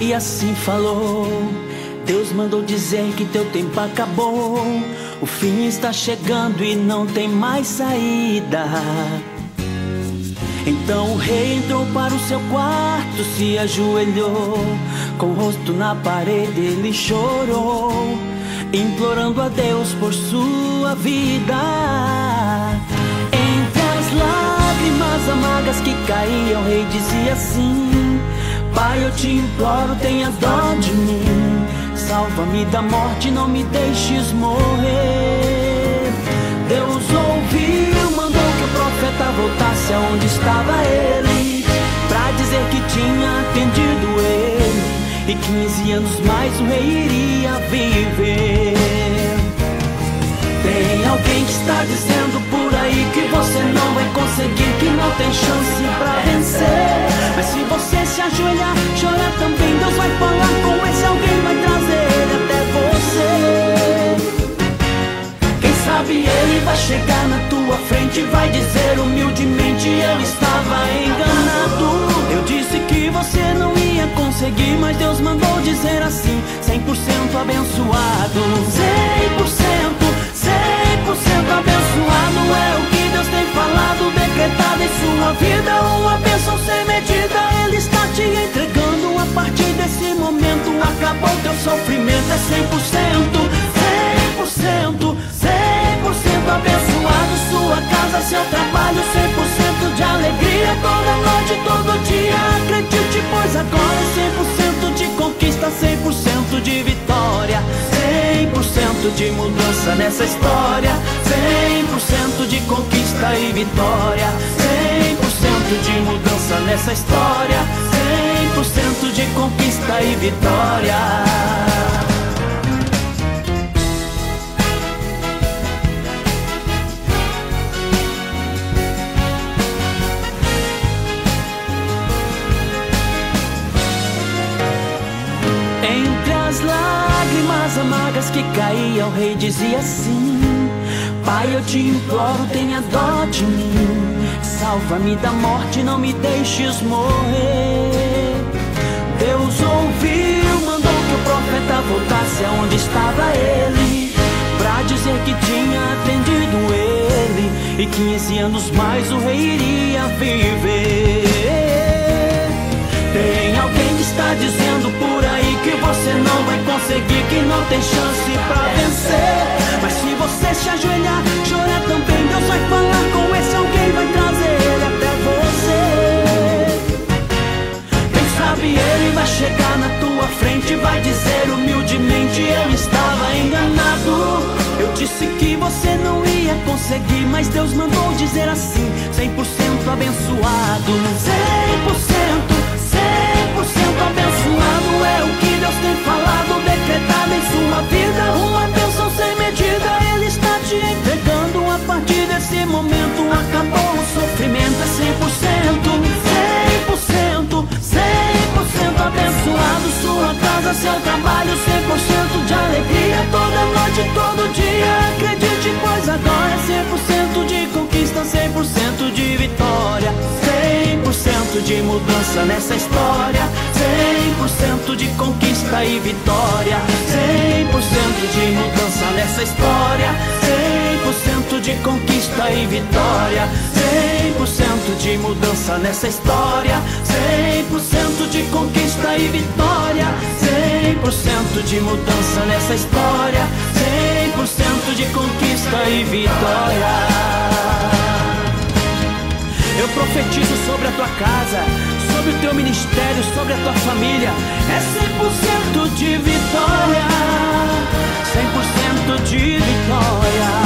e assim falou. Deus mandou dizer que teu tempo acabou. O fim está chegando e não tem mais saída. Então o rei entrou para o seu quarto, se ajoelhou, com o rosto na parede ele chorou, implorando a Deus por sua vida. Entre as lágrimas amargas que caíam, o rei dizia assim: Pai, eu te imploro, tenha dó de mim, salva-me da morte, não me deixes morrer. Deus ouviu, mandou que o profeta voltasse aonde estava ele, pra dizer que tinha atendido ele e 15 anos mais o rei iria viver. Tem alguém que está dizendo por aí que você não vai conseguir, que não tem chance sabe ele vai chegar na tua frente e vai dizer humildemente: Eu estava enganado. Eu disse que você não ia conseguir, mas Deus mandou dizer assim: 100% abençoado, 100%. 100% abençoado é o que Deus tem falado, decretado em sua vida. Uma bênção sem medida, Ele está te entregando. A partir desse momento, acabou teu sofrimento. É 100%, 100%, noite, todo dia, acredite, pois agora é 100% de conquista, 100% de vitória. 100% de mudança nessa história, 100% de conquista e vitória, 100% de mudança nessa história, 100% de conquista e vitória. Amargas que caíam, o rei dizia assim: Pai, eu te imploro, tenha dó de mim. Salva-me da morte, não me deixes morrer. Deus ouviu, mandou que o profeta voltasse aonde estava ele, pra dizer que tinha atendido ele e 15 anos mais o rei iria viver. Tem alguém que está dizendo por você não vai conseguir, que não tem chance pra vencer. Mas se você se ajoelhar, chorar também, Deus vai falar com esse alguém, vai trazer ele até você. Quem sabe ele vai chegar na tua frente vai dizer humildemente: Eu estava enganado. Eu disse que você não ia conseguir, mas Deus mandou dizer assim: 100% abençoado, 100%. 100% abençoado é o que Deus tem falado, decretado em sua vida. Uma bênção sem medida, Ele está te entregando. A partir desse momento, acabou o sofrimento. É 100%, 100%, 100% abençoado. Sua casa, seu trabalho, 100% de alegria. Toda noite, todo dia, de mudança nessa história, 100% de conquista e vitória, 100% de mudança nessa história, 100% de conquista e vitória, 100% de mudança nessa história, 100% de conquista e vitória, 100% de mudança nessa história, 100% de conquista e vitória profetizo sobre a tua casa, sobre o teu ministério, sobre a tua família. É 100% de vitória, 100% de vitória.